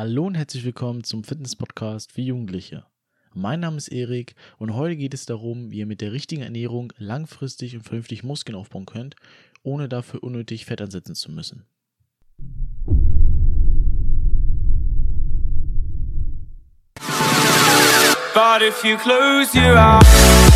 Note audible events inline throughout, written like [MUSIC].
Hallo und herzlich willkommen zum Fitness-Podcast für Jugendliche. Mein Name ist Erik und heute geht es darum, wie ihr mit der richtigen Ernährung langfristig und vernünftig Muskeln aufbauen könnt, ohne dafür unnötig Fett ansetzen zu müssen. But if you close your eyes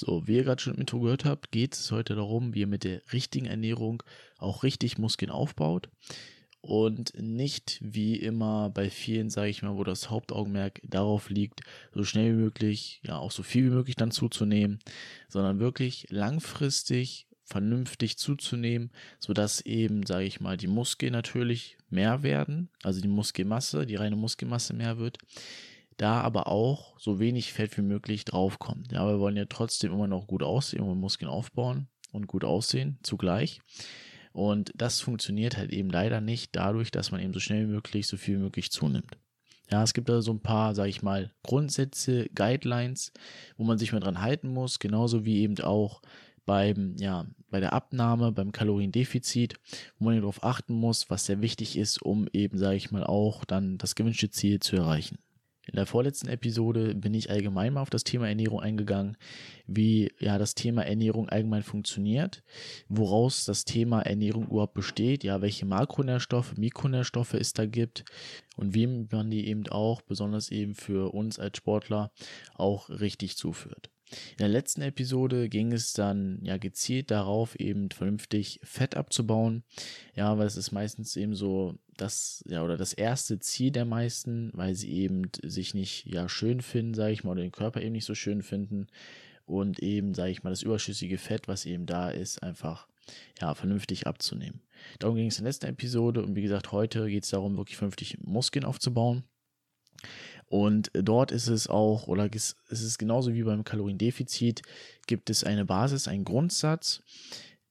So, wie ihr gerade schon im Intro gehört habt, geht es heute darum, wie ihr mit der richtigen Ernährung auch richtig Muskeln aufbaut und nicht wie immer bei vielen, sage ich mal, wo das Hauptaugenmerk darauf liegt, so schnell wie möglich, ja auch so viel wie möglich dann zuzunehmen, sondern wirklich langfristig vernünftig zuzunehmen, sodass eben, sage ich mal, die Muskeln natürlich mehr werden, also die Muskelmasse, die reine Muskelmasse mehr wird, da aber auch so wenig Fett wie möglich draufkommt. Ja, wir wollen ja trotzdem immer noch gut aussehen und Muskeln aufbauen und gut aussehen zugleich. Und das funktioniert halt eben leider nicht dadurch, dass man eben so schnell wie möglich so viel wie möglich zunimmt. Ja, es gibt da so ein paar, sage ich mal, Grundsätze, Guidelines, wo man sich mal dran halten muss, genauso wie eben auch beim, ja, bei der Abnahme, beim Kaloriendefizit, wo man darauf achten muss, was sehr wichtig ist, um eben, sage ich mal, auch dann das gewünschte Ziel zu erreichen. In der vorletzten Episode bin ich allgemein mal auf das Thema Ernährung eingegangen, wie ja das Thema Ernährung allgemein funktioniert, woraus das Thema Ernährung überhaupt besteht, ja, welche Makronährstoffe, Mikronährstoffe es da gibt und wem man die eben auch, besonders eben für uns als Sportler, auch richtig zuführt. In der letzten Episode ging es dann ja gezielt darauf, eben vernünftig Fett abzubauen. Ja, weil es ist meistens eben so das, ja, oder das erste Ziel der meisten, weil sie eben sich nicht ja schön finden, sage ich mal, oder den Körper eben nicht so schön finden und eben, sage ich mal, das überschüssige Fett, was eben da ist, einfach ja, vernünftig abzunehmen. Darum ging es in der letzten Episode und wie gesagt, heute geht es darum, wirklich vernünftig Muskeln aufzubauen. Und dort ist es auch, oder ist es genauso wie beim Kaloriendefizit, gibt es eine Basis, einen Grundsatz.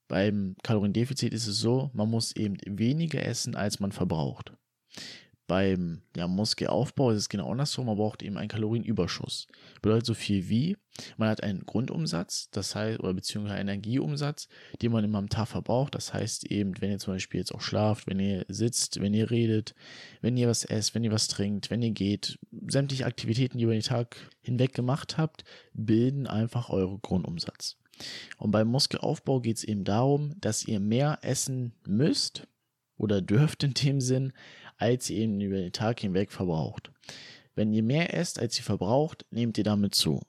Beim Kaloriendefizit ist es so, man muss eben weniger essen, als man verbraucht. Beim ja, Muskelaufbau ist es genau andersrum, man braucht eben einen Kalorienüberschuss. Bedeutet so viel wie, man hat einen Grundumsatz, das heißt, oder beziehungsweise einen Energieumsatz, den man immer am Tag verbraucht. Das heißt eben, wenn ihr zum Beispiel jetzt auch schlaft, wenn ihr sitzt, wenn ihr redet, wenn ihr was esst, wenn ihr was trinkt, wenn ihr geht, sämtliche Aktivitäten, die ihr über den Tag hinweg gemacht habt, bilden einfach eure Grundumsatz. Und beim Muskelaufbau geht es eben darum, dass ihr mehr essen müsst oder dürft in dem Sinn, als ihr eben über den Tag hinweg verbraucht. Wenn ihr mehr esst, als ihr verbraucht, nehmt ihr damit zu.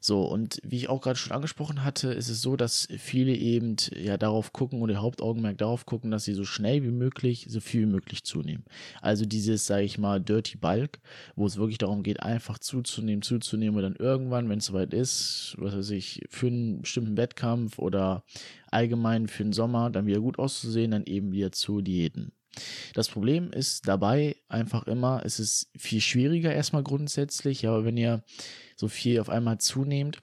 So, und wie ich auch gerade schon angesprochen hatte, ist es so, dass viele eben ja darauf gucken oder Hauptaugenmerk darauf gucken, dass sie so schnell wie möglich, so viel wie möglich zunehmen. Also dieses, sage ich mal, Dirty Bulk, wo es wirklich darum geht, einfach zuzunehmen, zuzunehmen und dann irgendwann, wenn es soweit ist, was weiß ich, für einen bestimmten Wettkampf oder allgemein für den Sommer, dann wieder gut auszusehen, dann eben wieder zu Diäten. Das Problem ist dabei einfach immer, es ist viel schwieriger erstmal grundsätzlich, aber wenn ihr so viel auf einmal zunehmt,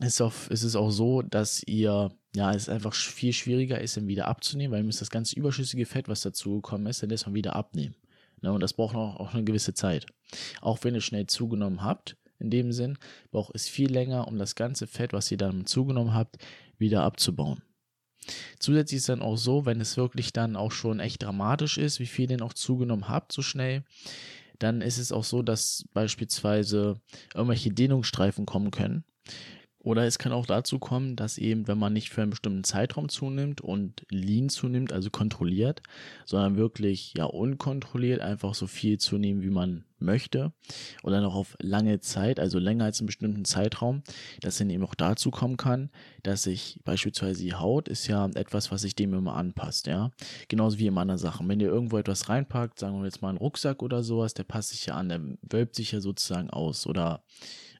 ist, auf, ist es auch so, dass ihr, ja, es einfach viel schwieriger ist, dann wieder abzunehmen, weil ihr müsst das ganze überschüssige Fett, was dazugekommen ist, dann erstmal wieder abnehmen. Ne, und das braucht auch, auch eine gewisse Zeit. Auch wenn ihr schnell zugenommen habt, in dem Sinn, braucht es viel länger, um das ganze Fett, was ihr dann zugenommen habt, wieder abzubauen. Zusätzlich ist dann auch so, wenn es wirklich dann auch schon echt dramatisch ist, wie viel ihr denn auch zugenommen habt so schnell, dann ist es auch so, dass beispielsweise irgendwelche Dehnungsstreifen kommen können. Oder es kann auch dazu kommen, dass eben, wenn man nicht für einen bestimmten Zeitraum zunimmt und lean zunimmt, also kontrolliert, sondern wirklich ja unkontrolliert einfach so viel zunehmen, wie man möchte dann auch auf lange Zeit, also länger als einen bestimmten Zeitraum, dass dann eben auch dazu kommen kann, dass sich beispielsweise die Haut ist ja etwas, was sich dem immer anpasst, ja. Genauso wie in anderen Sachen. Wenn ihr irgendwo etwas reinpackt, sagen wir jetzt mal einen Rucksack oder sowas, der passt sich ja an, der wölbt sich ja sozusagen aus oder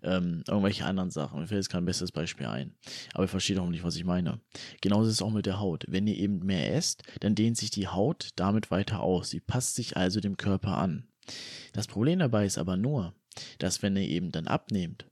ähm, irgendwelche anderen Sachen. Mir fällt jetzt kein besseres Beispiel ein. Aber ihr versteht auch nicht, was ich meine. Genauso ist es auch mit der Haut. Wenn ihr eben mehr esst, dann dehnt sich die Haut damit weiter aus. Sie passt sich also dem Körper an. Das Problem dabei ist aber nur, dass wenn ihr eben dann abnehmt,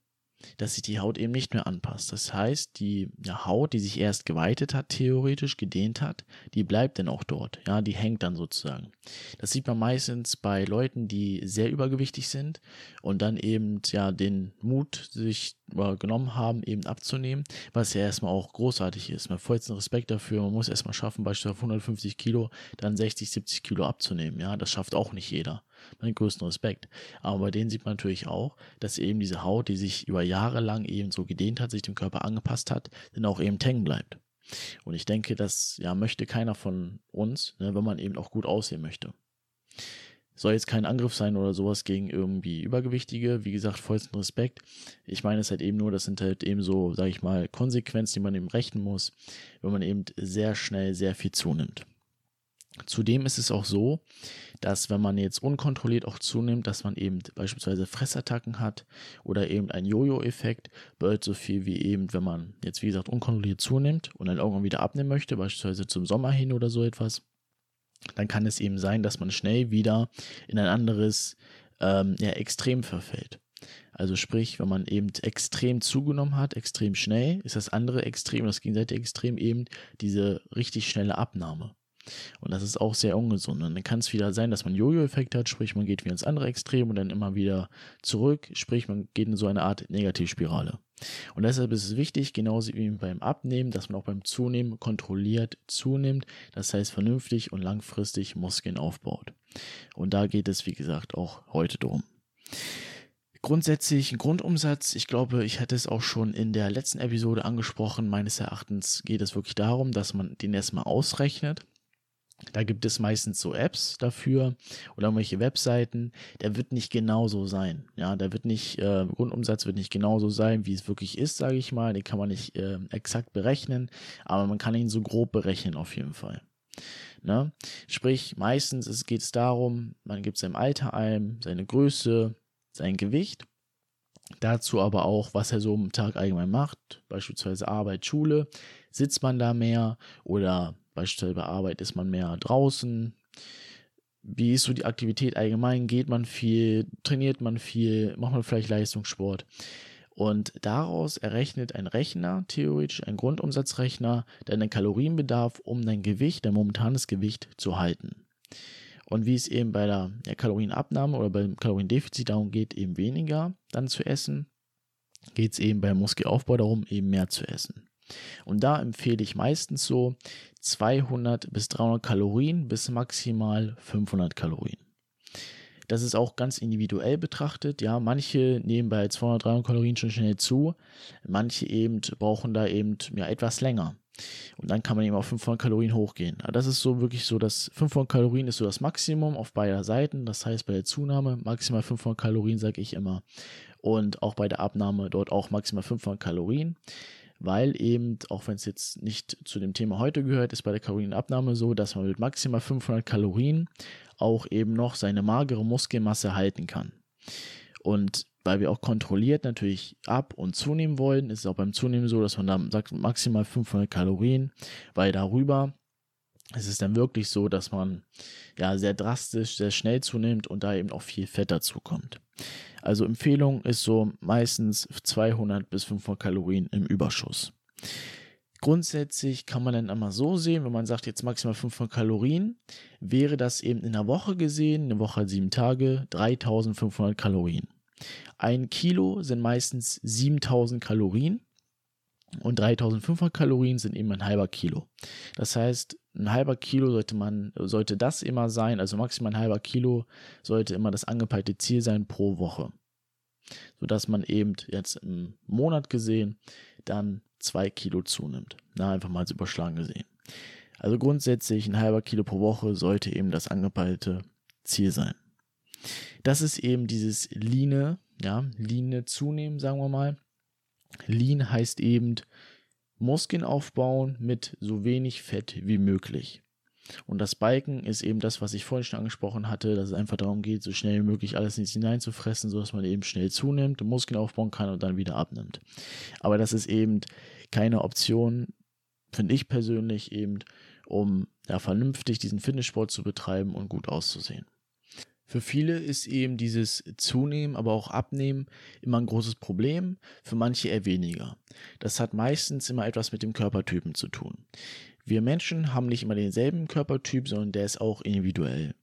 dass sich die Haut eben nicht mehr anpasst. Das heißt, die Haut, die sich erst geweitet hat, theoretisch gedehnt hat, die bleibt dann auch dort. Ja, die hängt dann sozusagen. Das sieht man meistens bei Leuten, die sehr übergewichtig sind und dann eben ja den Mut sich äh, genommen haben, eben abzunehmen, was ja erstmal auch großartig ist. Man vollsten Respekt dafür. Man muss erstmal schaffen, beispielsweise auf 150 Kilo dann 60, 70 Kilo abzunehmen. Ja, das schafft auch nicht jeder meinen größten Respekt. Aber bei denen sieht man natürlich auch, dass eben diese Haut, die sich über Jahre lang eben so gedehnt hat, sich dem Körper angepasst hat, dann auch eben hängen bleibt. Und ich denke, das ja möchte keiner von uns, ne, wenn man eben auch gut aussehen möchte. Soll jetzt kein Angriff sein oder sowas gegen irgendwie Übergewichtige. Wie gesagt, vollsten Respekt. Ich meine es halt eben nur, das sind halt eben so, sage ich mal, Konsequenzen, die man eben rechnen muss, wenn man eben sehr schnell sehr viel zunimmt. Zudem ist es auch so, dass wenn man jetzt unkontrolliert auch zunimmt, dass man eben beispielsweise Fressattacken hat oder eben ein Jojo-Effekt, bedeutet so viel wie eben, wenn man jetzt wie gesagt unkontrolliert zunimmt und dann irgendwann wieder abnehmen möchte, beispielsweise zum Sommer hin oder so etwas, dann kann es eben sein, dass man schnell wieder in ein anderes ähm, ja, Extrem verfällt. Also sprich, wenn man eben extrem zugenommen hat, extrem schnell, ist das andere Extrem, das gegenseitige Extrem eben diese richtig schnelle Abnahme. Und das ist auch sehr ungesund. Und dann kann es wieder sein, dass man Jojo-Effekt hat, sprich man geht wieder ins andere Extrem und dann immer wieder zurück, sprich man geht in so eine Art Negativspirale. Und deshalb ist es wichtig, genauso wie beim Abnehmen, dass man auch beim Zunehmen kontrolliert zunimmt, das heißt vernünftig und langfristig Muskeln aufbaut. Und da geht es, wie gesagt, auch heute drum. Grundsätzlich ein Grundumsatz, ich glaube, ich hatte es auch schon in der letzten Episode angesprochen, meines Erachtens geht es wirklich darum, dass man den erstmal ausrechnet da gibt es meistens so Apps dafür oder irgendwelche Webseiten. Der wird nicht genauso sein. Ja, der wird nicht, äh, Grundumsatz wird nicht genauso sein, wie es wirklich ist, sage ich mal. Den kann man nicht äh, exakt berechnen, aber man kann ihn so grob berechnen auf jeden Fall. Ne? Sprich, meistens geht es darum, man gibt seinem Alter ein, seine Größe, sein Gewicht. Dazu aber auch, was er so am Tag allgemein macht, beispielsweise Arbeit, Schule. Sitzt man da mehr oder Beispielsweise bei Arbeit ist man mehr draußen. Wie ist so die Aktivität allgemein? Geht man viel? Trainiert man viel? Macht man vielleicht Leistungssport? Und daraus errechnet ein Rechner, theoretisch ein Grundumsatzrechner, deinen Kalorienbedarf, um dein Gewicht, dein momentanes Gewicht zu halten. Und wie es eben bei der, Kalorienabnahme oder beim Kaloriendefizit darum geht, eben weniger dann zu essen, geht es eben beim Muskelaufbau darum, eben mehr zu essen. Und da empfehle ich meistens so 200 bis 300 Kalorien bis maximal 500 Kalorien. Das ist auch ganz individuell betrachtet. Ja, manche nehmen bei 200, 300 Kalorien schon schnell zu. Manche eben brauchen da eben ja, etwas länger. Und dann kann man eben auf 500 Kalorien hochgehen. Aber das ist so wirklich so, dass 500 Kalorien ist so das Maximum auf beider Seiten. Das heißt, bei der Zunahme maximal 500 Kalorien, sage ich immer. Und auch bei der Abnahme dort auch maximal 500 Kalorien weil eben, auch wenn es jetzt nicht zu dem Thema heute gehört, ist bei der Kalorienabnahme so, dass man mit maximal 500 Kalorien auch eben noch seine magere Muskelmasse halten kann. Und weil wir auch kontrolliert natürlich ab- und zunehmen wollen, ist es auch beim Zunehmen so, dass man dann sagt maximal 500 Kalorien, weil darüber ist es dann wirklich so, dass man ja sehr drastisch, sehr schnell zunimmt und da eben auch viel Fett dazu kommt. Also Empfehlung ist so meistens 200 bis 500 Kalorien im Überschuss. Grundsätzlich kann man dann einmal so sehen, wenn man sagt jetzt maximal 500 Kalorien, wäre das eben in der Woche gesehen, eine Woche sieben Tage, 3500 Kalorien. Ein Kilo sind meistens 7000 Kalorien und 3500 Kalorien sind eben ein halber Kilo. Das heißt, ein halber Kilo sollte man, sollte das immer sein, also maximal ein halber Kilo sollte immer das angepeilte Ziel sein pro Woche. Sodass man eben jetzt im Monat gesehen dann zwei Kilo zunimmt. Na, einfach mal als überschlagen gesehen. Also grundsätzlich ein halber Kilo pro Woche sollte eben das angepeilte Ziel sein. Das ist eben dieses Line, ja, Line zunehmen, sagen wir mal. Lean heißt eben Muskeln aufbauen mit so wenig Fett wie möglich. Und das Biken ist eben das, was ich vorhin schon angesprochen hatte, dass es einfach darum geht, so schnell wie möglich alles in sich hineinzufressen, sodass man eben schnell zunimmt, Muskeln aufbauen kann und dann wieder abnimmt. Aber das ist eben keine Option, finde ich persönlich eben, um ja, vernünftig diesen Fitnesssport zu betreiben und gut auszusehen. Für viele ist eben dieses Zunehmen, aber auch Abnehmen immer ein großes Problem, für manche eher weniger. Das hat meistens immer etwas mit dem Körpertypen zu tun. Wir Menschen haben nicht immer denselben Körpertyp, sondern der ist auch individuell.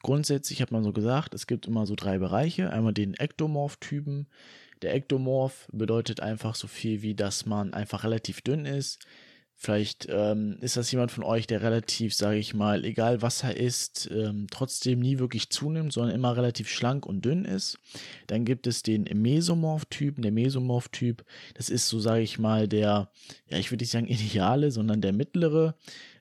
Grundsätzlich hat man so gesagt, es gibt immer so drei Bereiche. Einmal den Ektomorph-Typen. Der Ektomorph bedeutet einfach so viel wie, dass man einfach relativ dünn ist, Vielleicht ähm, ist das jemand von euch, der relativ, sage ich mal, egal was er isst, ähm, trotzdem nie wirklich zunimmt, sondern immer relativ schlank und dünn ist. Dann gibt es den Mesomorph-Typen. Der Mesomorph-Typ, das ist so, sage ich mal, der, ja, ich würde nicht sagen ideale, sondern der mittlere.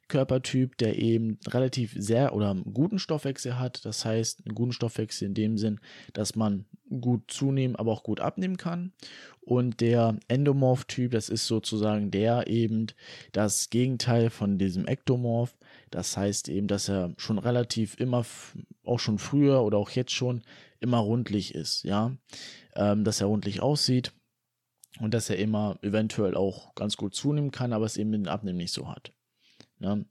Körpertyp, der eben relativ sehr oder einen guten Stoffwechsel hat. Das heißt, einen guten Stoffwechsel in dem Sinn, dass man gut zunehmen, aber auch gut abnehmen kann. Und der Endomorph-Typ, das ist sozusagen der eben das Gegenteil von diesem Ektomorph. Das heißt eben, dass er schon relativ immer, auch schon früher oder auch jetzt schon, immer rundlich ist, ja. Ähm, dass er rundlich aussieht und dass er immer eventuell auch ganz gut zunehmen kann, aber es eben mit dem Abnehmen nicht so hat. Ne?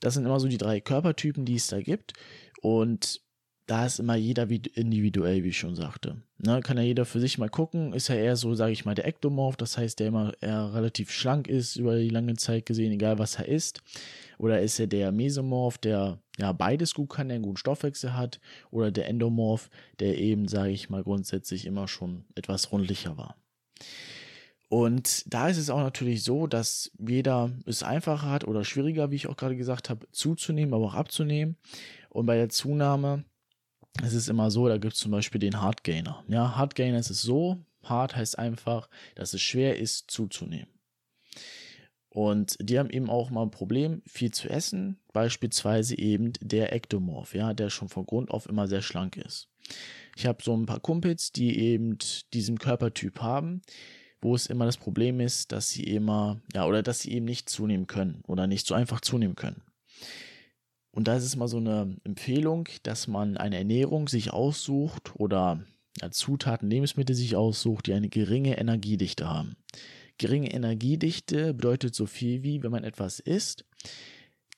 Das sind immer so die drei Körpertypen, die es da gibt. Und da ist immer jeder individuell, wie ich schon sagte. Ne, kann ja jeder für sich mal gucken. Ist ja eher so, sage ich mal, der Ektomorph, das heißt, der immer eher relativ schlank ist über die lange Zeit gesehen, egal was er isst. Oder ist er der Mesomorph, der ja beides gut kann, der einen guten Stoffwechsel hat. Oder der Endomorph, der eben, sage ich mal, grundsätzlich immer schon etwas rundlicher war. Und da ist es auch natürlich so, dass jeder es einfacher hat oder schwieriger, wie ich auch gerade gesagt habe, zuzunehmen, aber auch abzunehmen. Und bei der Zunahme ist es immer so, da gibt es zum Beispiel den Hard Gainer. Ja, Hard Gainer ist es so, hart heißt einfach, dass es schwer ist zuzunehmen. Und die haben eben auch mal ein Problem, viel zu essen, beispielsweise eben der Ektomorph, ja, der schon von Grund auf immer sehr schlank ist. Ich habe so ein paar Kumpels, die eben diesen Körpertyp haben, wo es immer das Problem ist, dass sie immer, ja, oder dass sie eben nicht zunehmen können oder nicht so einfach zunehmen können. Und da ist es mal so eine Empfehlung, dass man eine Ernährung sich aussucht oder Zutaten, Lebensmittel sich aussucht, die eine geringe Energiedichte haben. Geringe Energiedichte bedeutet so viel wie, wenn man etwas isst,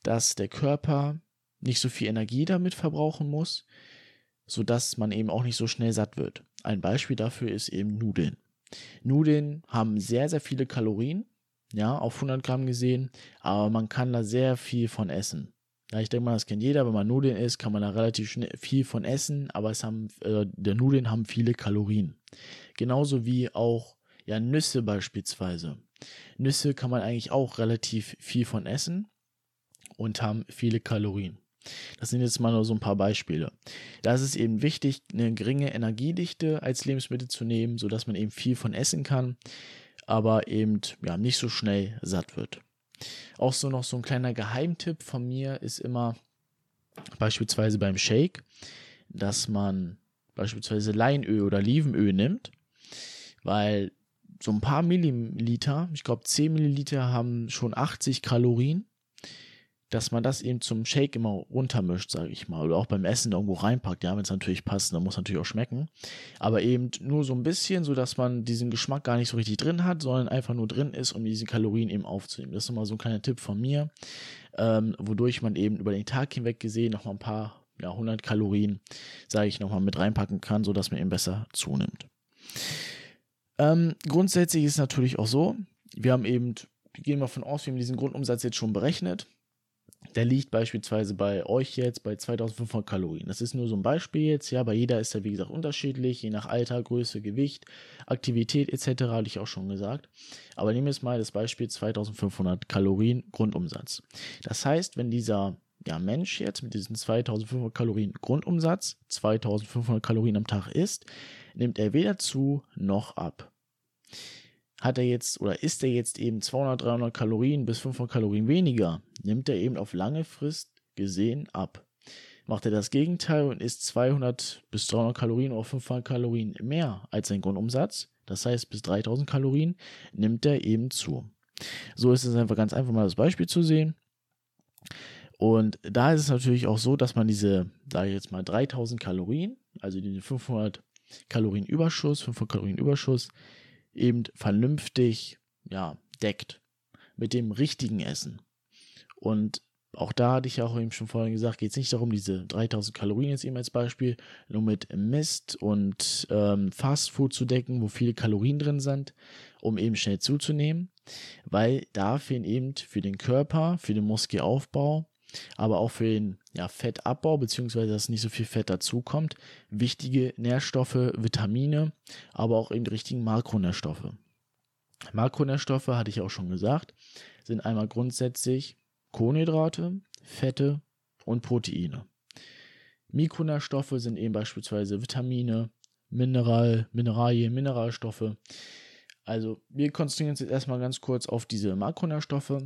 dass der Körper nicht so viel Energie damit verbrauchen muss, sodass man eben auch nicht so schnell satt wird. Ein Beispiel dafür ist eben Nudeln. Nudeln haben sehr, sehr viele Kalorien, ja, auf 100 Gramm gesehen, aber man kann da sehr viel von essen. Ja, ich denke mal, das kennt jeder, wenn man Nudeln isst, kann man da relativ schnell viel von essen, aber es haben, äh, der Nudeln haben viele Kalorien. Genauso wie auch, ja, Nüsse beispielsweise. Nüsse kann man eigentlich auch relativ viel von essen und haben viele Kalorien. Das sind jetzt mal nur so ein paar Beispiele. Da ist es eben wichtig, eine geringe Energiedichte als Lebensmittel zu nehmen, sodass man eben viel von essen kann, aber eben ja, nicht so schnell satt wird. Auch so noch so ein kleiner Geheimtipp von mir ist immer beispielsweise beim Shake, dass man beispielsweise Leinöl oder Olivenöl nimmt, weil so ein paar Milliliter, ich glaube 10 Milliliter haben schon 80 Kalorien dass man das eben zum Shake immer runtermischt, sage ich mal, oder auch beim Essen irgendwo reinpackt, ja, wenn es natürlich passt, dann muss natürlich auch schmecken, aber eben nur so ein bisschen, so dass man diesen Geschmack gar nicht so richtig drin hat, sondern einfach nur drin ist, um diese Kalorien eben aufzunehmen. Das ist nochmal so ein kleiner Tipp von mir, ähm, wodurch man eben über den Tag hinweg gesehen nochmal ein paar, ja, 100 Kalorien, sage ich nochmal, mit reinpacken kann, sodass man eben besser zunimmt. Ähm, grundsätzlich ist es natürlich auch so, wir haben eben, gehen wir von aus, wir haben diesen Grundumsatz jetzt schon berechnet der liegt beispielsweise bei euch jetzt bei 2500 Kalorien. Das ist nur so ein Beispiel jetzt, ja, bei jeder ist er wie gesagt unterschiedlich, je nach Alter, Größe, Gewicht, Aktivität etc. hatte ich auch schon gesagt. Aber nehmen wir jetzt mal das Beispiel 2500 Kalorien Grundumsatz. Das heißt, wenn dieser ja, Mensch jetzt mit diesen 2500 Kalorien Grundumsatz 2500 Kalorien am Tag isst, nimmt er weder zu noch ab hat er jetzt oder isst er jetzt eben 200, 300 Kalorien bis 500 Kalorien weniger, nimmt er eben auf lange Frist gesehen ab. Macht er das Gegenteil und isst 200 bis 300 Kalorien oder 500 Kalorien mehr als sein Grundumsatz, das heißt bis 3000 Kalorien, nimmt er eben zu. So ist es einfach ganz einfach mal das Beispiel zu sehen. Und da ist es natürlich auch so, dass man diese, sage ich jetzt mal 3000 Kalorien, also diese 500 Kalorien Überschuss, 500 Kalorien Überschuss, eben vernünftig ja, deckt mit dem richtigen Essen. Und auch da hatte ich ja auch eben schon vorhin gesagt, geht es nicht darum, diese 3000 Kalorien jetzt eben als Beispiel nur mit Mist und ähm, Fastfood zu decken, wo viele Kalorien drin sind, um eben schnell zuzunehmen, weil da fehlen eben für den Körper, für den Muskelaufbau, aber auch für den ja, Fettabbau, beziehungsweise dass nicht so viel Fett dazukommt, wichtige Nährstoffe, Vitamine, aber auch eben die richtigen Makronährstoffe. Makronährstoffe, hatte ich auch schon gesagt, sind einmal grundsätzlich Kohlenhydrate, Fette und Proteine. Mikronährstoffe sind eben beispielsweise Vitamine, Mineral, Mineralien, Mineralstoffe. Also wir konzentrieren uns jetzt erstmal ganz kurz auf diese Makronährstoffe.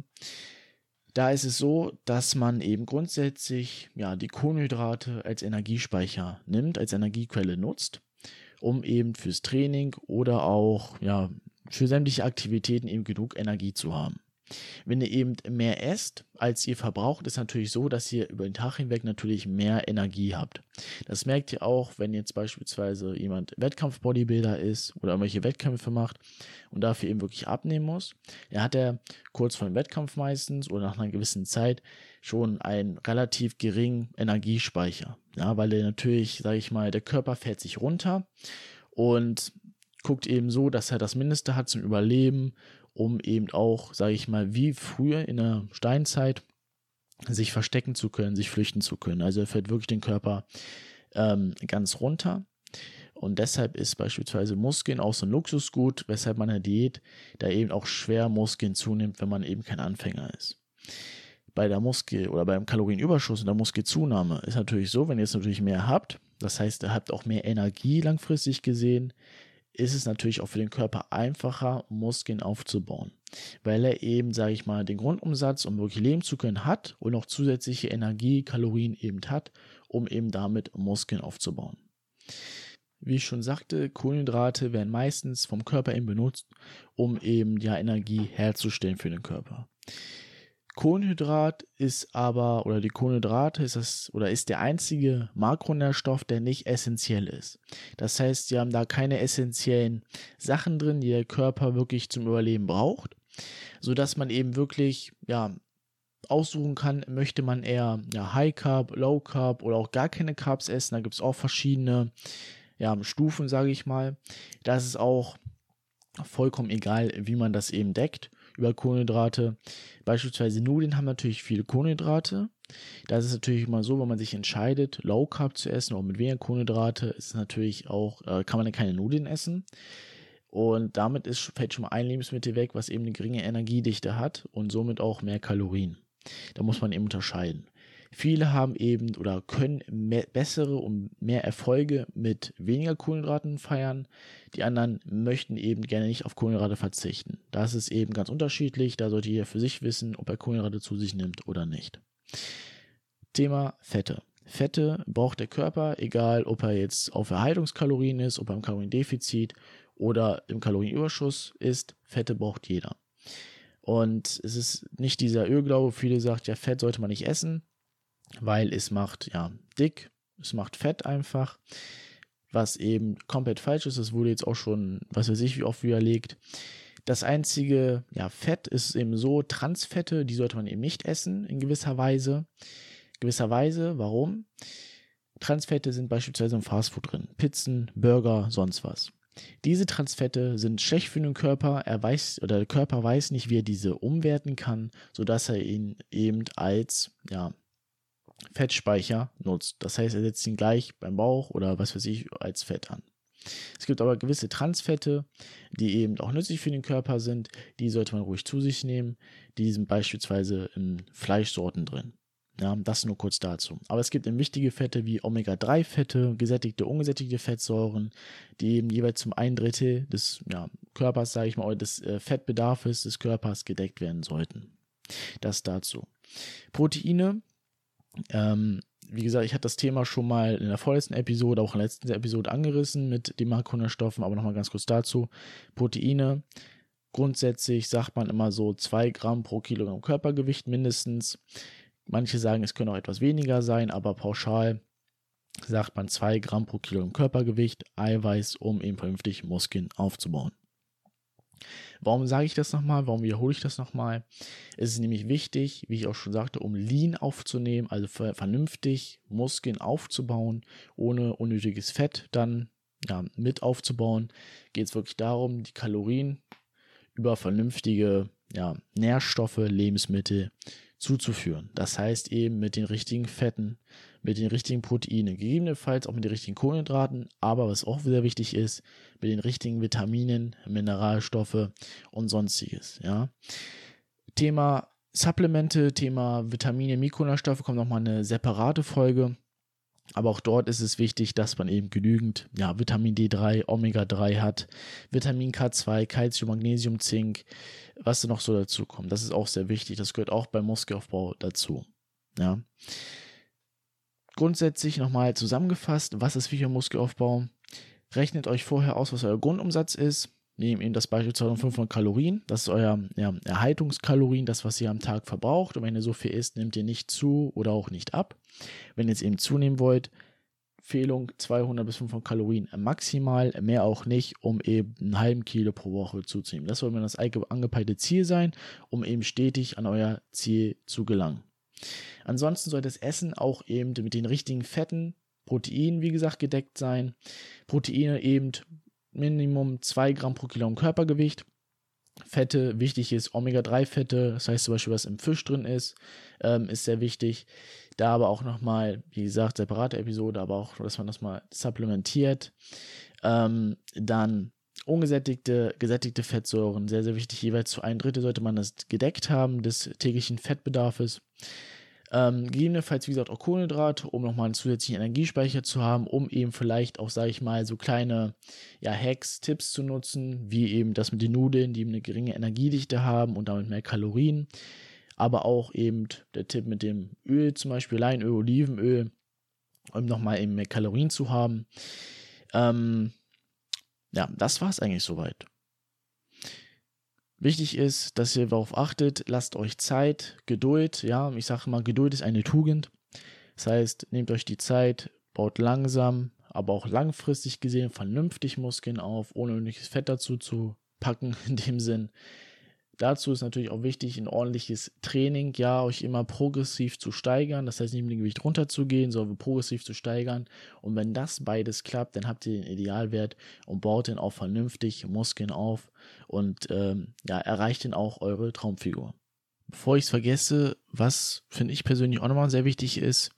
Da ist es so, dass man eben grundsätzlich ja, die Kohlenhydrate als Energiespeicher nimmt, als Energiequelle nutzt, um eben fürs Training oder auch ja, für sämtliche Aktivitäten eben genug Energie zu haben. Wenn ihr eben mehr esst, als ihr verbraucht, ist natürlich so, dass ihr über den Tag hinweg natürlich mehr Energie habt. Das merkt ihr auch, wenn jetzt beispielsweise jemand Wettkampf-Bodybuilder ist oder irgendwelche Wettkämpfe macht und dafür eben wirklich abnehmen muss. Er hat er kurz vor dem Wettkampf meistens oder nach einer gewissen Zeit schon einen relativ geringen Energiespeicher. Ja, weil er natürlich, sage ich mal, der Körper fährt sich runter und guckt eben so, dass er das Mindeste hat zum Überleben um eben auch, sage ich mal, wie früher in der Steinzeit sich verstecken zu können, sich flüchten zu können. Also er fährt wirklich den Körper ähm, ganz runter. Und deshalb ist beispielsweise Muskeln auch so ein Luxusgut, weshalb man in der Diät da eben auch schwer Muskeln zunimmt, wenn man eben kein Anfänger ist. Bei der Muskel- oder beim Kalorienüberschuss und der Muskelzunahme ist natürlich so, wenn ihr jetzt natürlich mehr habt, das heißt, ihr habt auch mehr Energie langfristig gesehen, ist es natürlich auch für den Körper einfacher, Muskeln aufzubauen, weil er eben, sage ich mal, den Grundumsatz, um wirklich leben zu können, hat und noch zusätzliche Energie, Kalorien eben hat, um eben damit Muskeln aufzubauen. Wie ich schon sagte, Kohlenhydrate werden meistens vom Körper eben benutzt, um eben ja Energie herzustellen für den Körper. Kohlenhydrat ist aber, oder die Kohlenhydrate ist das, oder ist der einzige Makronährstoff, der nicht essentiell ist. Das heißt, sie haben da keine essentiellen Sachen drin, die der Körper wirklich zum Überleben braucht, sodass man eben wirklich, ja, aussuchen kann, möchte man eher ja, High Carb, Low Carb oder auch gar keine Carbs essen. Da gibt es auch verschiedene ja, Stufen, sage ich mal. Da ist auch vollkommen egal, wie man das eben deckt über Kohlenhydrate. Beispielsweise Nudeln haben natürlich viele Kohlenhydrate. Da ist es natürlich immer so, wenn man sich entscheidet, Low Carb zu essen oder mit weniger Kohlenhydrate, ist natürlich auch, äh, kann man dann keine Nudeln essen. Und damit ist, fällt schon mal ein Lebensmittel weg, was eben eine geringe Energiedichte hat und somit auch mehr Kalorien. Da muss man eben unterscheiden. Viele haben eben oder können mehr, bessere und mehr Erfolge mit weniger Kohlenhydraten feiern. Die anderen möchten eben gerne nicht auf Kohlenhydrate verzichten. Das ist eben ganz unterschiedlich. Da sollte jeder für sich wissen, ob er Kohlenhydrate zu sich nimmt oder nicht. Thema Fette. Fette braucht der Körper, egal ob er jetzt auf Erhaltungskalorien ist, ob er im Kaloriendefizit oder im Kalorienüberschuss ist. Fette braucht jeder. Und es ist nicht dieser Irrglaube, viele sagen, ja, Fett sollte man nicht essen weil es macht ja dick, es macht fett einfach, was eben komplett falsch ist. Das wurde jetzt auch schon, was weiß ich, wie oft widerlegt. Das einzige ja, Fett ist eben so, Transfette, die sollte man eben nicht essen in gewisser Weise. Gewisser Weise, warum? Transfette sind beispielsweise im Fastfood drin. Pizzen, Burger, sonst was. Diese Transfette sind schlecht für den Körper. Er weiß oder der Körper weiß nicht, wie er diese umwerten kann, sodass er ihn eben als ja, Fettspeicher nutzt. Das heißt, er setzt ihn gleich beim Bauch oder was weiß ich als Fett an. Es gibt aber gewisse Transfette, die eben auch nützlich für den Körper sind. Die sollte man ruhig zu sich nehmen. Die sind beispielsweise in Fleischsorten drin. Ja, das nur kurz dazu. Aber es gibt eben wichtige Fette wie Omega-3-Fette, gesättigte, ungesättigte Fettsäuren, die eben jeweils zum ein Drittel des ja, Körpers, sage ich mal, des äh, Fettbedarfs des Körpers gedeckt werden sollten. Das dazu. Proteine ähm, wie gesagt, ich hatte das Thema schon mal in der vorletzten Episode, auch in der letzten Episode angerissen mit den Makronährstoffen, aber nochmal ganz kurz dazu. Proteine. Grundsätzlich sagt man immer so 2 Gramm pro Kilogramm Körpergewicht mindestens. Manche sagen, es können auch etwas weniger sein, aber pauschal sagt man 2 Gramm pro Kilogramm Körpergewicht Eiweiß, um eben vernünftig Muskeln aufzubauen. Warum sage ich das nochmal? Warum wiederhole ich das nochmal? Es ist nämlich wichtig, wie ich auch schon sagte, um Lean aufzunehmen, also vernünftig Muskeln aufzubauen, ohne unnötiges Fett dann ja, mit aufzubauen, geht es wirklich darum, die Kalorien über vernünftige ja, Nährstoffe, Lebensmittel zuzuführen. Das heißt eben mit den richtigen Fetten, mit den richtigen Proteinen, gegebenenfalls auch mit den richtigen Kohlenhydraten, aber was auch sehr wichtig ist, mit den richtigen Vitaminen, Mineralstoffe und sonstiges. Ja. Thema Supplemente, Thema Vitamine, Mikronährstoffe kommt nochmal eine separate Folge. Aber auch dort ist es wichtig, dass man eben genügend ja, Vitamin D3, Omega-3 hat, Vitamin K2, Calcium, Magnesium, Zink, was da noch so dazu kommt. Das ist auch sehr wichtig. Das gehört auch beim Muskelaufbau dazu. Ja. Grundsätzlich nochmal zusammengefasst, was ist wichtig im Muskelaufbau? Rechnet euch vorher aus, was euer Grundumsatz ist. Nehmt eben das Beispiel 2500 Kalorien. Das ist euer ja, Erhaltungskalorien, das, was ihr am Tag verbraucht. Und wenn ihr so viel isst, nehmt ihr nicht zu oder auch nicht ab. Wenn ihr jetzt eben zunehmen wollt, Empfehlung 200 bis 500 Kalorien maximal, mehr auch nicht, um eben einen halben Kilo pro Woche zuzunehmen. Das soll mir das angepeilte Ziel sein, um eben stetig an euer Ziel zu gelangen. Ansonsten soll das Essen auch eben mit den richtigen Fetten, Proteinen, wie gesagt, gedeckt sein. Proteine eben Minimum 2 Gramm pro Kilo Körpergewicht. Fette, wichtig ist Omega-3-Fette, das heißt zum Beispiel, was im Fisch drin ist, ähm, ist sehr wichtig. Da aber auch nochmal, wie gesagt, separate Episode, aber auch, dass man das mal supplementiert. Ähm, dann ungesättigte, gesättigte Fettsäuren, sehr, sehr wichtig. Jeweils zu ein Drittel sollte man das gedeckt haben des täglichen Fettbedarfs. Ähm, gegebenenfalls, wie gesagt, auch Kohlenhydrate, um nochmal einen zusätzlichen Energiespeicher zu haben, um eben vielleicht auch, sage ich mal, so kleine ja, Hacks, Tipps zu nutzen, wie eben das mit den Nudeln, die eine geringe Energiedichte haben und damit mehr Kalorien. Aber auch eben der Tipp mit dem Öl, zum Beispiel Leinöl, Olivenöl, um nochmal eben mehr Kalorien zu haben. Ähm, ja, das war es eigentlich soweit. Wichtig ist, dass ihr darauf achtet, lasst euch Zeit, Geduld, ja, ich sage mal, Geduld ist eine Tugend. Das heißt, nehmt euch die Zeit, baut langsam, aber auch langfristig gesehen vernünftig Muskeln auf, ohne unnötiges Fett dazu zu packen, [LAUGHS] in dem Sinn. Dazu ist natürlich auch wichtig, ein ordentliches Training, ja, euch immer progressiv zu steigern. Das heißt, nicht mit dem Gewicht runterzugehen, sondern progressiv zu steigern. Und wenn das beides klappt, dann habt ihr den Idealwert und baut den auch vernünftig Muskeln auf und ähm, ja, erreicht dann auch eure Traumfigur. Bevor ich es vergesse, was finde ich persönlich auch nochmal sehr wichtig ist,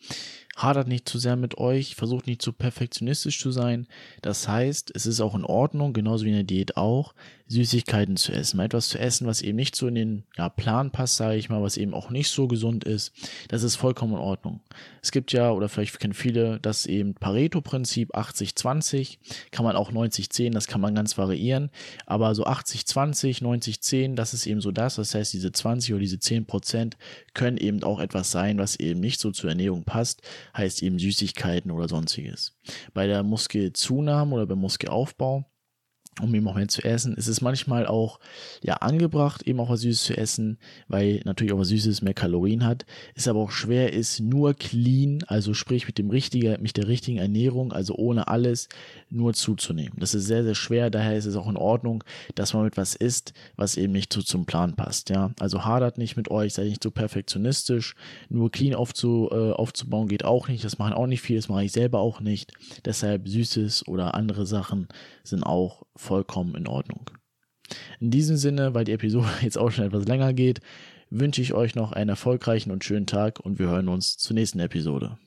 hadert nicht zu sehr mit euch, versucht nicht zu perfektionistisch zu sein. Das heißt, es ist auch in Ordnung, genauso wie in der Diät auch, Süßigkeiten zu essen, mal etwas zu essen, was eben nicht so in den ja, Plan passt, sage ich mal, was eben auch nicht so gesund ist. Das ist vollkommen in Ordnung. Es gibt ja, oder vielleicht kennen viele, das eben Pareto-Prinzip 80-20, kann man auch 90-10, das kann man ganz variieren, aber so 80-20, 90-10, das ist eben so das. Das heißt, diese 20 oder diese 10 Prozent können eben auch etwas sein, was eben nicht so zur Ernährung passt, heißt eben Süßigkeiten oder sonstiges. Bei der Muskelzunahme oder beim Muskelaufbau um eben auch mehr zu essen. Es ist manchmal auch ja angebracht, eben auch was Süßes zu essen, weil natürlich auch was Süßes mehr Kalorien hat. Es aber auch schwer ist, nur clean, also sprich mit dem richtigen, mit der richtigen Ernährung, also ohne alles, nur zuzunehmen. Das ist sehr, sehr schwer, daher ist es auch in Ordnung, dass man mit was isst, was eben nicht so zum Plan passt. Ja, also hadert nicht mit euch, seid nicht so perfektionistisch. Nur clean aufzu, äh, aufzubauen geht auch nicht. Das machen auch nicht viele, das mache ich selber auch nicht. Deshalb Süßes oder andere Sachen sind auch vollkommen in Ordnung. In diesem Sinne, weil die Episode [LAUGHS] jetzt auch schon etwas länger geht, wünsche ich euch noch einen erfolgreichen und schönen Tag und wir hören uns zur nächsten Episode.